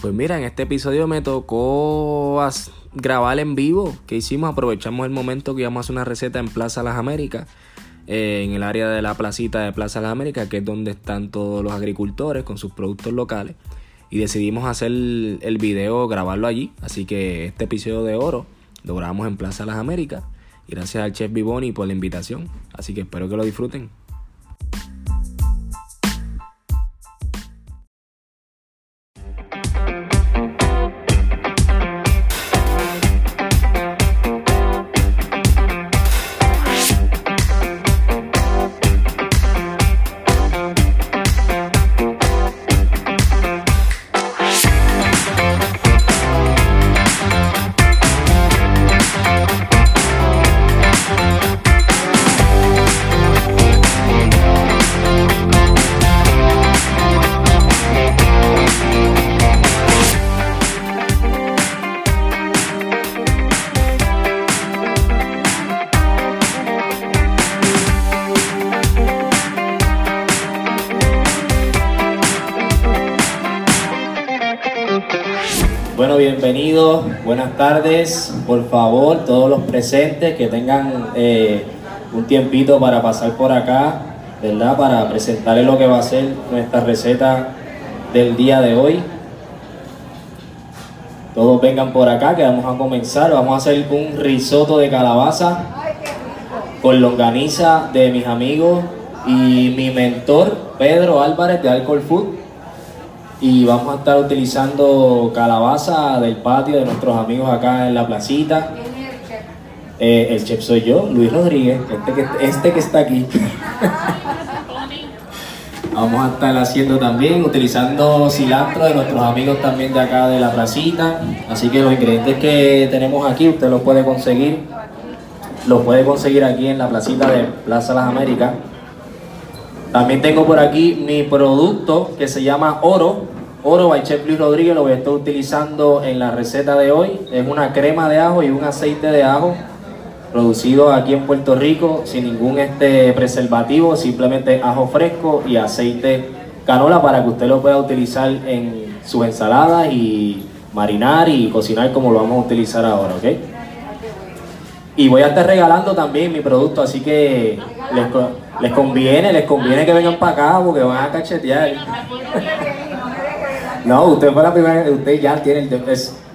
Pues mira, en este episodio me tocó grabar en vivo. ¿Qué hicimos? Aprovechamos el momento que íbamos a hacer una receta en Plaza Las Américas, eh, en el área de la placita de Plaza Las Américas, que es donde están todos los agricultores con sus productos locales. Y decidimos hacer el, video, grabarlo allí. Así que este episodio de oro lo grabamos en Plaza Las Américas. Gracias al chef Vivoni por la invitación. Así que espero que lo disfruten. Buenas tardes. Por favor, todos los presentes que tengan eh, un tiempito para pasar por acá, ¿verdad? Para presentarles lo que va a ser nuestra receta del día de hoy. Todos vengan por acá que vamos a comenzar. Vamos a hacer un risotto de calabaza con longaniza de mis amigos y mi mentor Pedro Álvarez de Alcohol Food y vamos a estar utilizando calabaza del patio de nuestros amigos acá en la placita. Eh, el chef soy yo, Luis Rodríguez, este que, este que está aquí. vamos a estar haciendo también, utilizando cilantro de nuestros amigos también de acá de la placita. Así que los ingredientes que tenemos aquí, usted los puede conseguir. Los puede conseguir aquí en la placita de Plaza Las Américas. También tengo por aquí mi producto que se llama Oro. Oro by Chef Luis Rodríguez lo voy a estar utilizando en la receta de hoy. Es una crema de ajo y un aceite de ajo producido aquí en Puerto Rico sin ningún este preservativo, simplemente ajo fresco y aceite canola para que usted lo pueda utilizar en sus ensaladas y marinar y cocinar como lo vamos a utilizar ahora, ¿ok? Y voy a estar regalando también mi producto, así que les, les conviene, les conviene que vengan para acá porque van a cachetear. no, usted fue la primera, usted ya tiene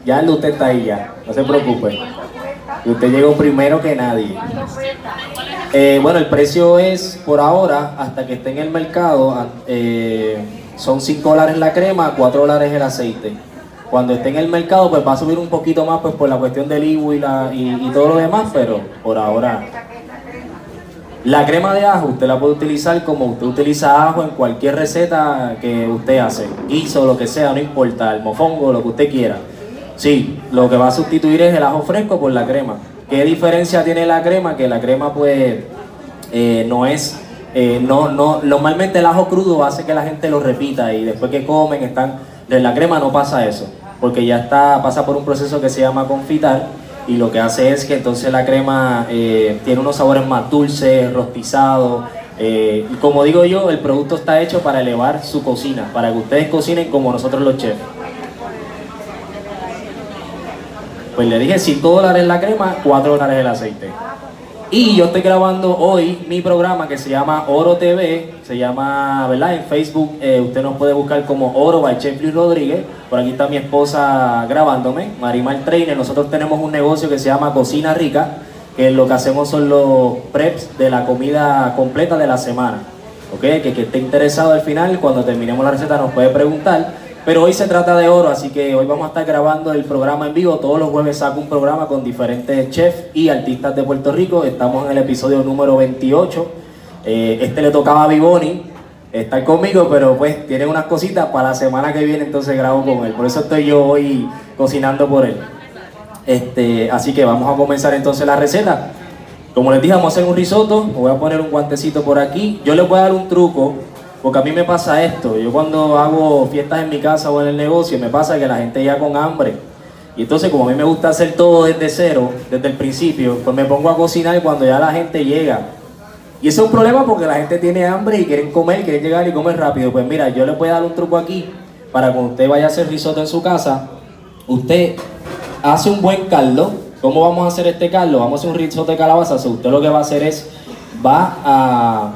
ya el usted está ahí ya, no se preocupe. Usted llegó primero que nadie. Eh, bueno, el precio es por ahora, hasta que esté en el mercado, eh, son 5 dólares la crema, 4 dólares el aceite. Cuando esté en el mercado, pues va a subir un poquito más pues por la cuestión del IBU y, y todo lo demás, pero por ahora la crema de ajo usted la puede utilizar como usted utiliza ajo en cualquier receta que usted hace, guiso, lo que sea, no importa, el mofongo, lo que usted quiera. Sí, lo que va a sustituir es el ajo fresco por la crema. ¿Qué diferencia tiene la crema? Que la crema pues eh, no es, eh, no, no, normalmente el ajo crudo hace que la gente lo repita y después que comen están, de la crema no pasa eso, porque ya está, pasa por un proceso que se llama confitar y lo que hace es que entonces la crema eh, tiene unos sabores más dulces, rostizados. Eh, y como digo yo, el producto está hecho para elevar su cocina, para que ustedes cocinen como nosotros los chefs. Pues le dije 5 dólares la crema, 4 dólares el aceite. Y yo estoy grabando hoy mi programa que se llama Oro TV, se llama, ¿verdad? En Facebook eh, usted nos puede buscar como Oro by Chef Luis Rodríguez. Por aquí está mi esposa grabándome, Marimar Trainer. Nosotros tenemos un negocio que se llama Cocina Rica, que lo que hacemos son los preps de la comida completa de la semana. ¿Ok? Que esté interesado al final, cuando terminemos la receta nos puede preguntar Pero hoy se trata de oro, así que hoy vamos a estar grabando el programa en vivo. Todos los jueves saco un programa con diferentes chefs y artistas de Puerto Rico. Estamos en el episodio número 28. Eh, este le tocaba a Vivoni estar conmigo, pero pues tiene unas cositas para la semana que viene, entonces grabo con él. Por eso estoy yo hoy cocinando por él. Este, así que vamos a comenzar entonces la receta. Como les dije, vamos a hacer un risotto. voy a poner un guantecito por aquí. Yo les voy a dar un truco porque a mí me pasa esto, yo cuando hago fiestas en mi casa o en el negocio, me pasa que la gente ya con hambre. Y entonces como a mí me gusta hacer todo desde cero, desde el principio, pues me pongo a cocinar cuando ya la gente llega. Y eso es un problema porque la gente tiene hambre y quieren comer, quieren llegar y comer rápido. Pues mira, yo les voy a dar un truco aquí para cuando usted vaya a hacer risotto en su casa, usted hace un buen caldo. ¿Cómo vamos a hacer este caldo? Vamos a hacer un risotto de calabaza. usted lo que va a hacer es, va a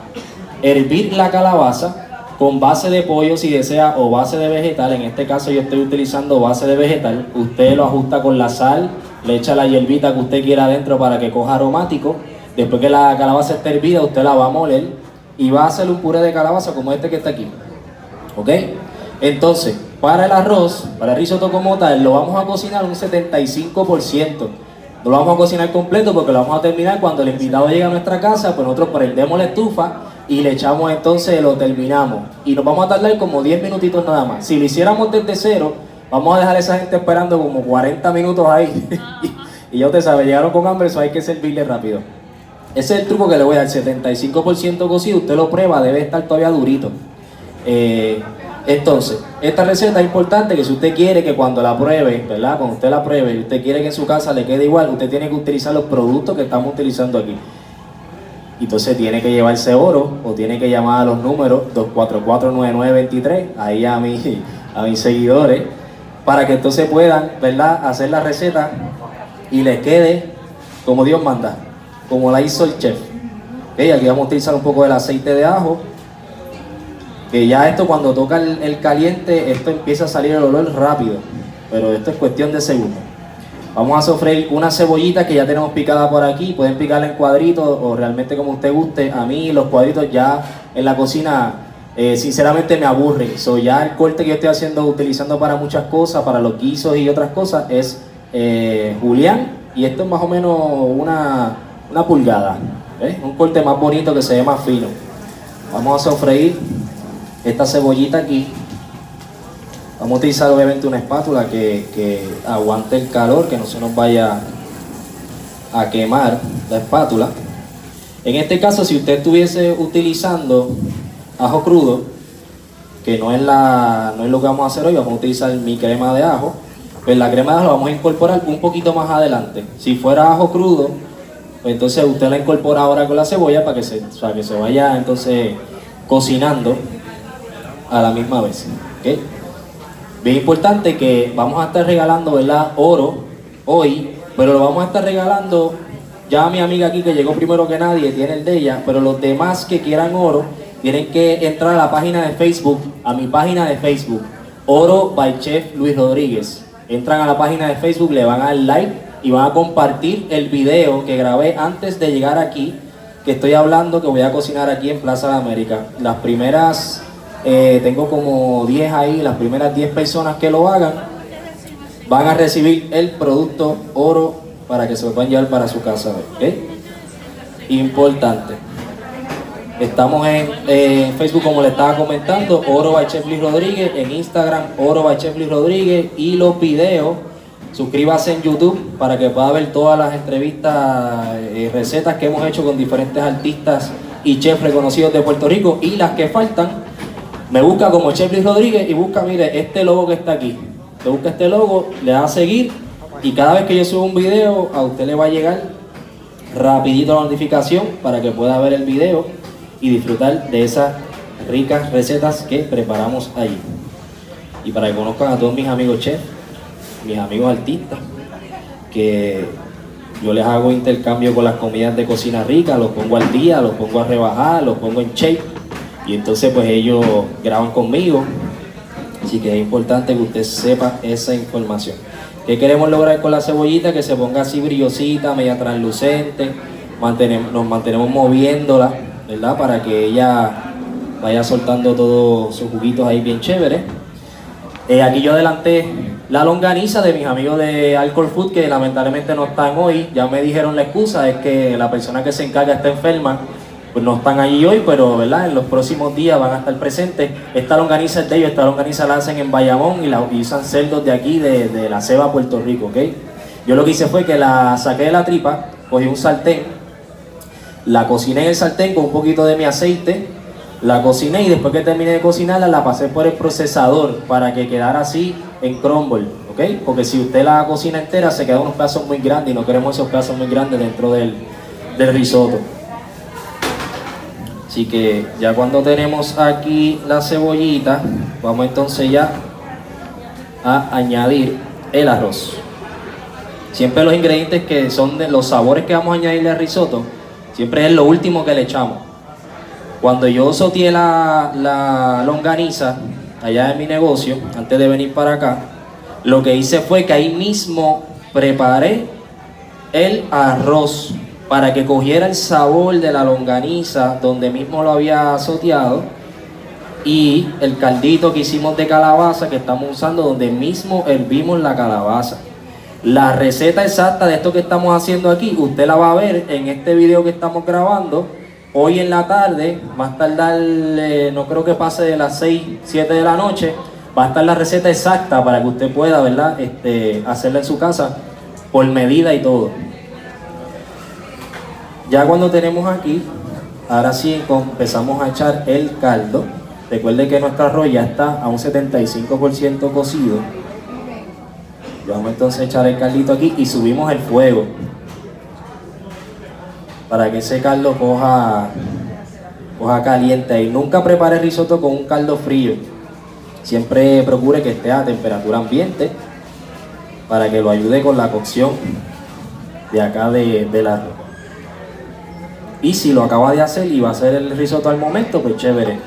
hervir la calabaza con base de pollo si desea o base de vegetal, en este caso yo estoy utilizando base de vegetal, usted lo ajusta con la sal, le echa la hierbita que usted quiera adentro para que coja aromático, después que la calabaza esté hervida usted la va a moler y va a hacer un puré de calabaza como este que está aquí, ¿ok? Entonces, para el arroz, para el risotto como tal, lo vamos a cocinar un 75%. No lo vamos a cocinar completo porque lo vamos a terminar cuando el invitado llegue a nuestra casa, pues nosotros prendemos la estufa y le echamos entonces, lo terminamos. Y nos vamos a tardar como 10 minutitos nada más. Si lo hiciéramos desde cero, vamos a dejar a esa gente esperando como 40 minutos ahí. y ya usted sabe, llegaron con hambre, eso hay que servirle rápido. Ese es el truco que le voy a dar, 75% cocido, usted lo prueba, debe estar todavía durito. Eh, entonces, esta receta es importante que si usted quiere que cuando la pruebe, ¿verdad? Cuando usted la pruebe y usted quiere que en su casa le quede igual, usted tiene que utilizar los productos que estamos utilizando aquí. Entonces tiene que llevarse oro o tiene que llamar a los números 2449923, ahí a, mi, a mis seguidores, para que entonces puedan, ¿verdad?, hacer la receta y les quede como Dios manda, como la hizo el chef. aquí vamos a utilizar un poco del aceite de ajo, que ya esto cuando toca el caliente, esto empieza a salir el olor rápido, pero esto es cuestión de segundos. Vamos a sofreír una cebollita que ya tenemos picada por aquí. Pueden picarla en cuadritos o realmente como usted guste. A mí los cuadritos ya en la cocina eh, sinceramente me aburren. So, ya el corte que yo estoy haciendo, utilizando para muchas cosas, para los guisos y otras cosas, es eh, julián. Y esto es más o menos una, pulgada. Un corte más bonito que se ve más fino. Vamos a sofreír esta cebollita aquí. Vamos a utilizar obviamente una espátula que, aguante el calor, que no se nos vaya a quemar la espátula. En este caso, si usted estuviese utilizando ajo crudo, que no es, la, no es lo que vamos a hacer hoy, vamos a utilizar mi crema de ajo, pues la crema de ajo la vamos a incorporar un poquito más adelante. Si fuera ajo crudo, pues entonces usted la incorpora ahora con la cebolla para que se, que se vaya entonces cocinando a la misma vez. ¿okay? Bien importante que vamos a estar regalando, ¿verdad? Oro hoy, pero lo vamos a estar regalando ya a mi amiga aquí que llegó primero que nadie, tiene el de ella, pero los demás que quieran oro tienen que entrar a la página de Facebook, a mi página de Facebook, Oro by Chef Luis Rodríguez. Entran a la página de Facebook, le van a dar like y van a compartir el video que grabé antes de llegar aquí, que estoy hablando que voy a cocinar aquí en Plaza de América. Las primeras eh, tengo como 10 ahí, las primeras 10 personas que lo hagan van a recibir el producto oro para que se lo puedan llevar para su casa. Importante. Estamos en, Facebook, como le estaba comentando, Oro by Chef Luis Rodríguez, en Instagram, Oro by Chef Luis Rodríguez, y los videos, suscríbase en YouTube para que pueda ver todas las entrevistas eh, recetas que hemos hecho con diferentes artistas y chefs reconocidos de Puerto Rico y las que faltan me busca como Chefly Rodríguez y busca, mire, este logo que está aquí. Te busca este logo, le da a seguir y cada vez que yo subo un video, a usted le va a llegar rapidito la notificación para que pueda ver el video y disfrutar de esas ricas recetas que preparamos ahí. Y para que conozcan a todos mis amigos chefs, mis amigos artistas, que yo les hago intercambio con las comidas de cocina rica, los pongo al día, los pongo a rebajar, los pongo en shape y entonces pues ellos graban conmigo. Así que es importante que usted sepa esa información. ¿Qué queremos lograr con la cebollita? Que se ponga así brillosita, media translucente. Mantenemos, nos mantenemos moviéndola, ¿verdad? Para que ella vaya soltando todos sus juguitos ahí bien chéveres. Eh, aquí yo adelanté la longaniza de mis amigos de Alcohol Food que lamentablemente no están hoy. Ya me dijeron la excusa, es que la persona que se encarga está enferma. Pues no están allí hoy, pero ¿verdad? en los próximos días van a estar presentes. Esta longaniza es de ellos, esta longaniza la hacen en Bayamón y la usan cerdos de aquí, de, de la Ceba, Puerto Rico. ¿ok? Yo lo que hice fue que la saqué de la tripa, cogí un sartén, la cociné en el sartén con un poquito de mi aceite, la cociné y después que terminé de cocinarla la pasé por el procesador para que quedara así en crumble, ¿ok? Porque si usted la cocina entera se quedan unos pedazos muy grandes y no queremos esos pedazos muy grandes dentro del, del risotto. Así que ya cuando tenemos aquí la cebollita, vamos entonces ya a añadir el arroz. Siempre los ingredientes que son de los sabores que vamos a añadirle al risotto, siempre es lo último que le echamos. Cuando yo soteé la, la longaniza allá en mi negocio, antes de venir para acá, lo que hice fue que ahí mismo preparé el arroz para que cogiera el sabor de la longaniza donde mismo lo había soteado y el caldito que hicimos de calabaza que estamos usando donde mismo hervimos la calabaza. La receta exacta de esto que estamos haciendo aquí, usted la va a ver en este video que estamos grabando hoy en la tarde, más tardar, eh, no creo que pase de las 6, 7 de la noche, va a estar la receta exacta para que usted pueda, ¿verdad? Este, hacerla en su casa por medida y todo. Ya cuando tenemos aquí, ahora sí empezamos a echar el caldo. Recuerde que nuestro arroz ya está a un 75% cocido. Vamos entonces a echar el caldito aquí y subimos el fuego para que ese caldo coja, caliente y nunca prepare risotto con un caldo frío. Siempre procure que esté a temperatura ambiente para que lo ayude con la cocción de acá de, del arroz. Y si lo acaba de hacer y va a hacer el risotto al momento, pues chévere.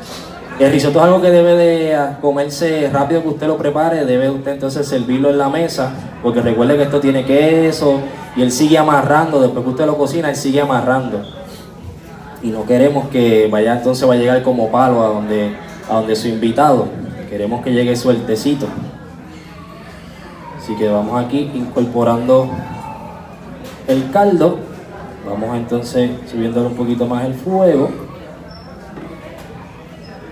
El risotto es algo que debe de comerse rápido que usted lo prepare, debe usted entonces servirlo en la mesa, porque recuerde que esto tiene queso y él sigue amarrando, después que usted lo cocina, él sigue amarrando. Y no queremos que vaya entonces va a llegar como palo a donde, a donde su invitado, queremos que llegue sueltecito. Así que vamos aquí incorporando el caldo. Vamos entonces subiéndole un poquito más el fuego.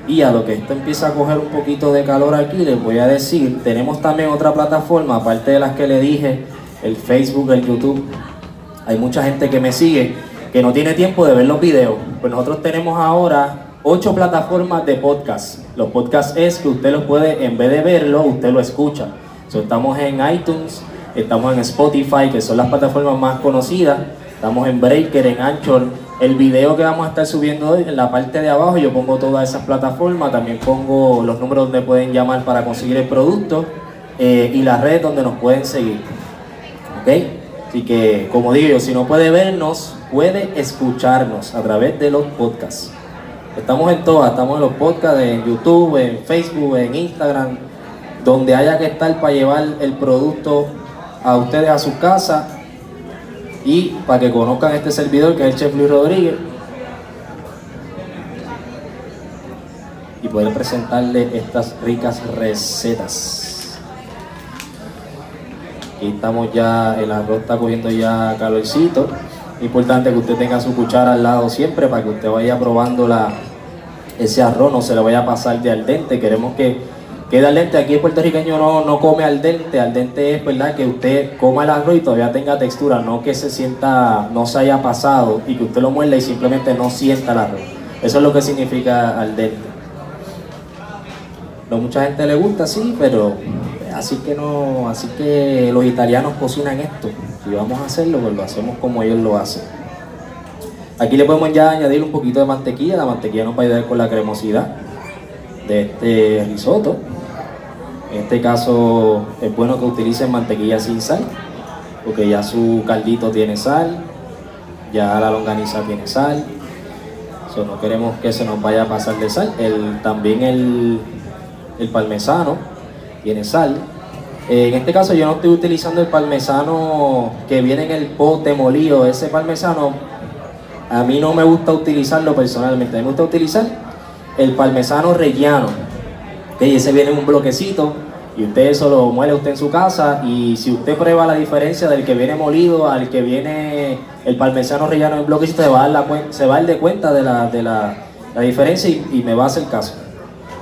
Y a lo que esto empieza a coger un poquito de calor aquí, les voy a decir, tenemos también otra plataforma, aparte de las que le dije, el Facebook, el YouTube. Hay mucha gente que me sigue que no tiene tiempo de ver los videos. Pues nosotros tenemos ahora ocho plataformas de podcast. Los podcasts es que usted los puede, en vez de verlo, usted lo escucha. estamos en iTunes, estamos en Spotify, que son las plataformas más conocidas. Estamos en Breaker, en Anchor. El video que vamos a estar subiendo hoy, en la parte de abajo, yo pongo todas esas plataformas. También pongo los números donde pueden llamar para conseguir el producto eh, y las redes donde nos pueden seguir. Así que, como digo si no puede vernos, puede escucharnos a través de los podcasts. Estamos en todas, estamos en los podcasts, en YouTube, en Facebook, en Instagram, donde haya que estar para llevar el producto a ustedes a su casa y para que conozcan este servidor que es el Chef Luis Rodríguez y poder presentarle estas ricas recetas. Aquí estamos ya, el arroz está cogiendo ya calorcito. Importante que usted tenga su cuchara al lado siempre para que usted vaya probando la, ese arroz, no se le vaya a pasar de al dente. Queremos que quede al dente. Aquí el puertorriqueño no, no come al dente. Al dente es verdad que usted coma el arroz y todavía tenga textura, no que se sienta, no se haya pasado y que usted lo muerda y simplemente no sienta el arroz. Eso es lo que significa al dente. No mucha gente le gusta, sí, pero así que no, así que los italianos cocinan esto. Si vamos a hacerlo, pues lo hacemos como ellos lo hacen. Aquí le podemos ya añadir un poquito de mantequilla, la mantequilla nos va a ayudar con la cremosidad de este risotto. En este caso es bueno que utilicen mantequilla sin sal, porque ya su caldito tiene sal, ya la longaniza tiene sal. So, no queremos que se nos vaya a pasar de sal. También el, el parmesano tiene sal. en este caso yo no estoy utilizando el parmesano que viene en el pote molido. Ese parmesano a mí no me gusta utilizarlo personalmente. Me gusta utilizar el parmesano rellano. Ese viene en un bloquecito Y usted eso lo muele usted en su casa y si usted prueba la diferencia del que viene molido al que viene el parmesano relleno en bloque, se va a dar, se va a de cuenta de la, de la, la diferencia y, y me va a hacer caso.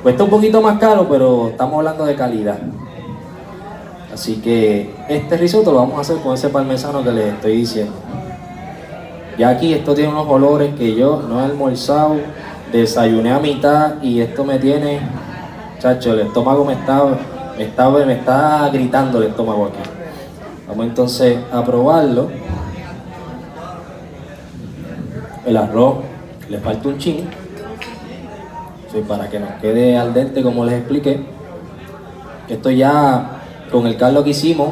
Cuesta un poquito más caro, pero estamos hablando de calidad. Así que este risotto lo vamos a hacer con ese parmesano que les estoy diciendo. Ya aquí esto tiene unos olores que yo no he almorzado, desayuné a mitad y esto me tiene, chacho, el estómago me está, me está, me está gritando el estómago aquí. Vamos entonces a probarlo. El arroz le falta un chin, para que nos quede al dente como les expliqué. Esto ya con el caldo que hicimos,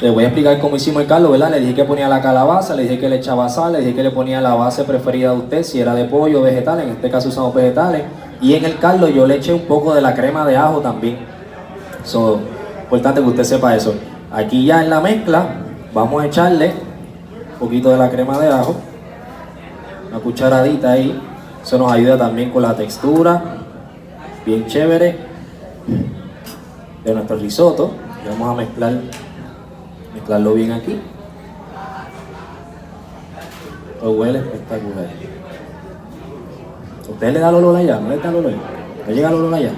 les voy a explicar cómo hicimos el caldo, ¿verdad? Le dije que ponía la calabaza, le dije que le echaba sal, le dije que le ponía la base preferida de usted, si era de pollo o vegetal, en este caso usamos vegetales. Y en el caldo yo le eché un poco de la crema de ajo también. So, importante que usted sepa eso. Aquí ya en la mezcla vamos a echarle un poquito de la crema de ajo, una cucharadita ahí. Eso nos ayuda también con la textura, bien chévere, de nuestro risotto. Vamos a mezclar, mezclarlo bien aquí. Lo huele espectacular. ¿Usted le da el olor allá? ¿No le da el olor? ¿No llega el olor allá?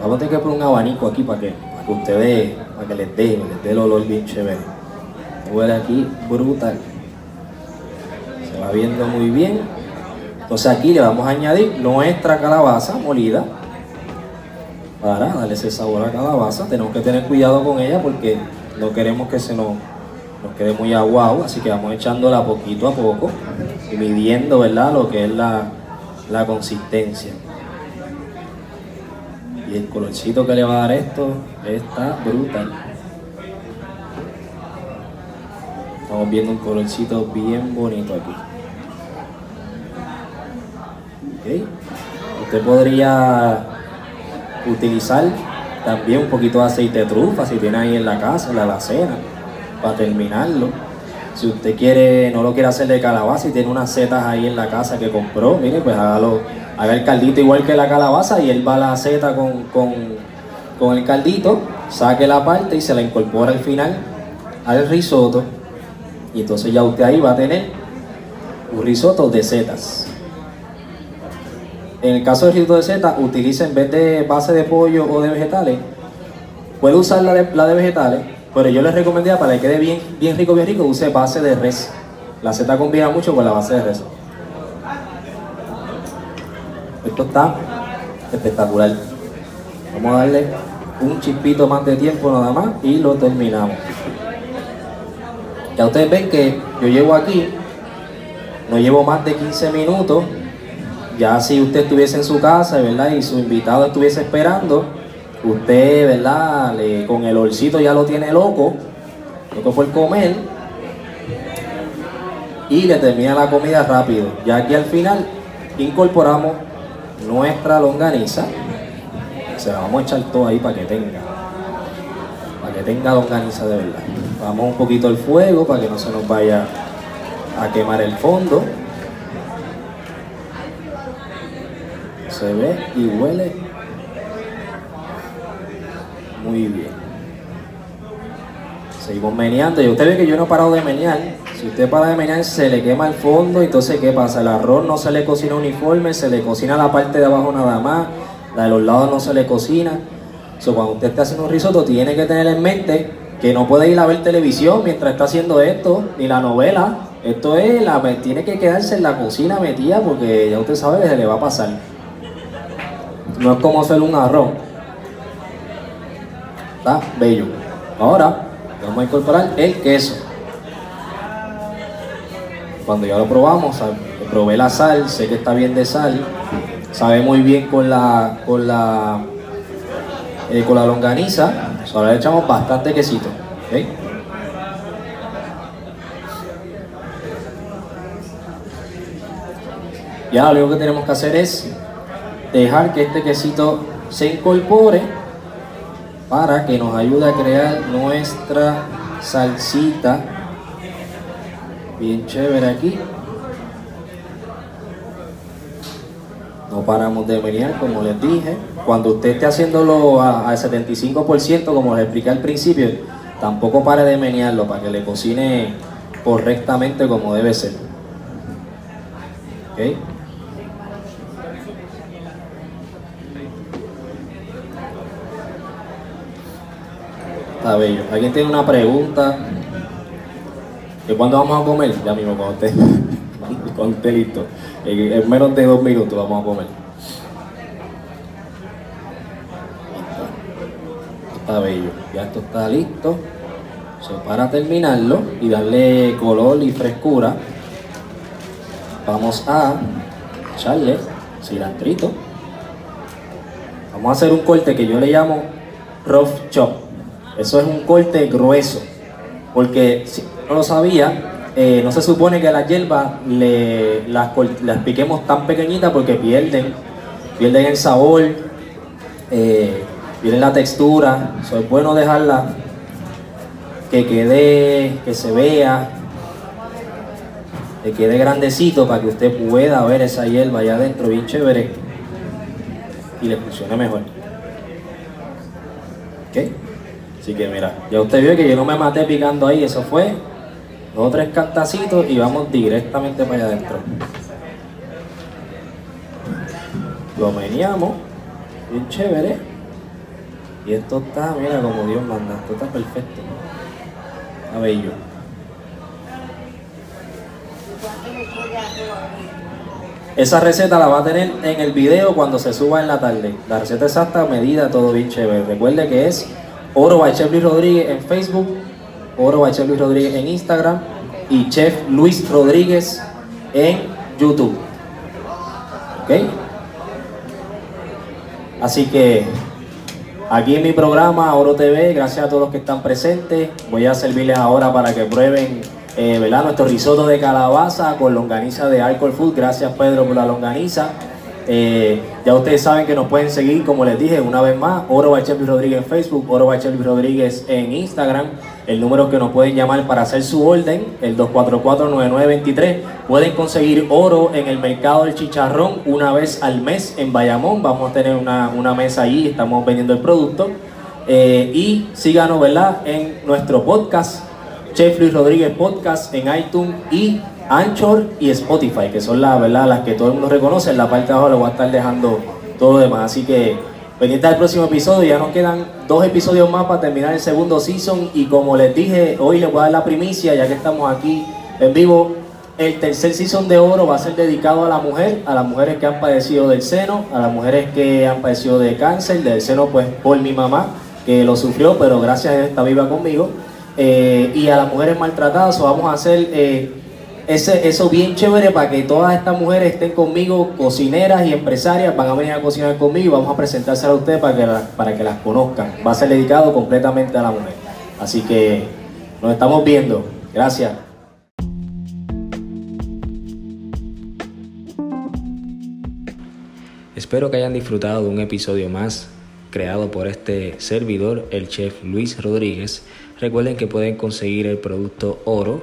Vamos a tener que poner un abanico aquí para que, para que ustedes, para que les dé, les dé el olor bien chévere. Huele aquí brutal. Se va viendo muy bien. Entonces aquí le vamos a añadir nuestra calabaza molida para darle ese sabor a calabaza. Tenemos que tener cuidado con ella porque no queremos que se nos, nos quede muy aguado, así que vamos echándola poquito a poco y midiendo ¿verdad? lo que es la, la consistencia. Y el colorcito que le va a dar esto está brutal. Estamos viendo un colorcito bien bonito aquí. ¿Okay? Usted podría utilizar también un poquito de aceite de trufa si tiene ahí en la casa, en la alacena, para terminarlo. Si usted quiere, no lo quiere hacer de calabaza y tiene unas setas ahí en la casa que compró, mire, pues hágalo, haga el caldito igual que la calabaza y él va la seta con, con, con el caldito, saque la parte y se la incorpora al final al risotto. Y entonces ya usted ahí va a tener un risotto de setas. En el caso del risotto de seta, utilice en vez de base de pollo o de vegetales, puede usar la de, la de vegetales, pero yo les recomendaría para que quede bien, bien rico, bien rico, use base de res. La seta combina mucho con la base de res. Esto está espectacular. Vamos a darle un chispito más de tiempo nada más y lo terminamos. Ya ustedes ven que yo llevo aquí, no llevo más de 15 minutos ya si usted estuviese en su casa, ¿verdad? Y su invitado estuviese esperando, usted, ¿verdad? con el olcito ya lo tiene loco, loco por comer, y le termina la comida rápido. Ya aquí al final incorporamos nuestra longaniza, se la vamos a echar todo ahí para que tenga, para que tenga longaniza de verdad. Vamos un poquito el fuego para que no se nos vaya a quemar el fondo. se ve y huele muy bien. Seguimos meneando y usted ve que yo no he parado de menear. Si usted para de menear se le quema el fondo, entonces ¿qué pasa? El arroz no se le cocina uniforme, se le cocina la parte de abajo nada más, la de los lados no se le cocina. So, cuando usted está haciendo un risotto tiene que tener en mente que no puede ir a ver televisión mientras está haciendo esto, ni la novela. Esto es, tiene que quedarse en la cocina metida porque ya usted sabe que se le va a pasar. No es como hacer un arroz. Está bello. Ahora vamos a incorporar el queso. Cuando ya lo probamos, probé la sal, sé que está bien de sal, sabe muy bien con la con la eh, con la longaniza. Ahora le echamos bastante quesito. Ya lo único que tenemos que hacer es dejar que este quesito se incorpore para que nos ayude a crear nuestra salsita. Bien chévere aquí. No paramos de venir como les dije. Cuando usted esté haciéndolo al 75%, como les expliqué al principio, tampoco pare de menearlo para que le cocine correctamente como debe ser. Está. ¿Alguien tiene una pregunta? ¿De cuándo vamos a comer? Ya mismo, cuando esté, cuando esté listo. En, menos de dos minutos vamos a comer. Está bello. Ya esto está listo. para terminarlo y darle color y frescura, vamos a echarle cilantrito. Vamos a hacer un corte que yo le llamo rough chop. Eso es un corte grueso, porque si no lo sabía, eh, no se supone que las hierbas le, las, piquemos tan pequeñitas porque pierden, pierden el sabor, eh, pierden la textura. es bueno dejarla que quede, que se vea, que quede grandecito para que usted pueda ver esa hierba allá adentro bien chévere y le funcione mejor. ¿Okay? Así que mira, ya usted vio que yo no me maté picando ahí, eso fue dos o tres cantacitos y vamos directamente para allá adentro. Lo meneamos, bien chévere. Y esto está, mira como Dios manda, esto está perfecto. Está bello. Esa receta la va a tener en el video cuando se suba en la tarde. La receta exacta, medida, todo bien chévere. Recuerde que es Oro by Chef Luis Rodríguez en Facebook, Oro by Chef Luis Rodríguez en Instagram y Chef Luis Rodríguez en YouTube. ¿Ok? Así que aquí en mi programa Oro TV, gracias a todos los que están presentes, voy a servirles ahora para que prueben eh, nuestro risotto de calabaza con longaniza de Alcohol Food. Gracias Pedro por la longaniza. Eh, ya ustedes saben que nos pueden seguir, como les dije, una vez más, Oro Bachelby Rodríguez en Facebook, Oro Bachelby Rodríguez en Instagram. El número que nos pueden llamar para hacer su orden, el 244-9923. Pueden conseguir oro en el mercado del chicharrón una vez al mes en Bayamón. Vamos a tener una, mesa ahí, estamos vendiendo el producto. Eh, y síganos, ¿verdad? En nuestro podcast, Chef Luis Rodríguez Podcast en iTunes y Anchor y Spotify, que son las, ¿verdad? las que todo el mundo reconoce. En la parte de abajo le voy a estar dejando todo lo demás. Así que pendiente del próximo episodio. Ya nos quedan dos episodios más para terminar el segundo season. Y como les dije, hoy les voy a dar la primicia, ya que estamos aquí en vivo. El tercer season de oro va a ser dedicado a la mujer, a las mujeres que han padecido del seno, a las mujeres que han padecido de cáncer, del seno pues por mi mamá, que lo sufrió, pero gracias a ella está viva conmigo. Eh, y a las mujeres maltratadas, vamos a hacer eh, ese, eso bien chévere para que todas estas mujeres estén conmigo, cocineras y empresarias, van a venir a cocinar conmigo y vamos a presentarse a ustedes para que, para que las conozcan. Va a ser dedicado completamente a la mujer. Así que nos estamos viendo. Gracias. Espero que hayan disfrutado de un episodio más creado por este servidor, el chef Luis Rodríguez. Recuerden que pueden conseguir el producto oro